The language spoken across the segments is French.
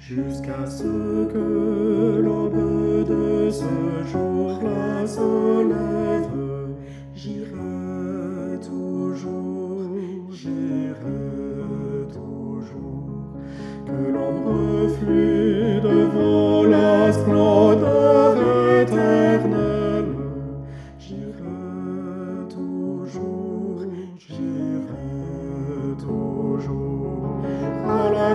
jusqu'à ce que l'aube de ce jour-là se. J'irai toujours, j'irai toujours, que l'ombre flue devant la splendeur éternelle. J'irai toujours, j'irai toujours à la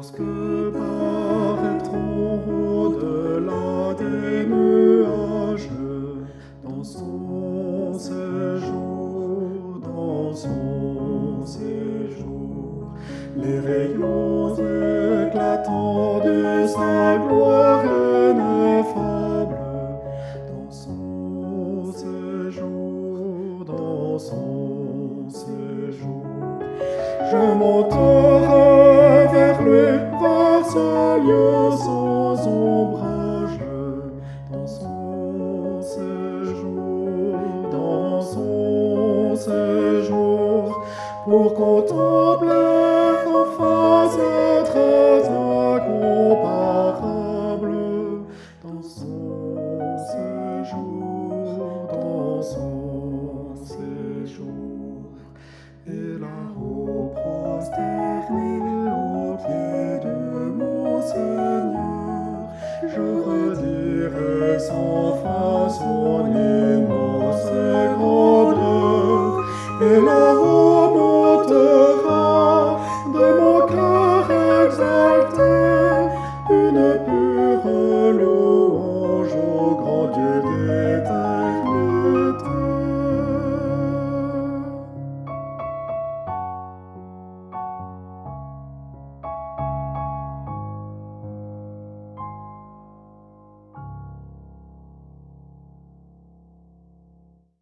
lorsque paraîtront au-delà des nuages, dans son séjour, dans son séjour, les rayons éclatants de sa gloire ineffable, dans son séjour, dans son séjour. Je monterai pour contempler nos faces très incomparables dans son séjour, dans son séjour, et là-haut prosterné au pied de mon Seigneur, je redirai son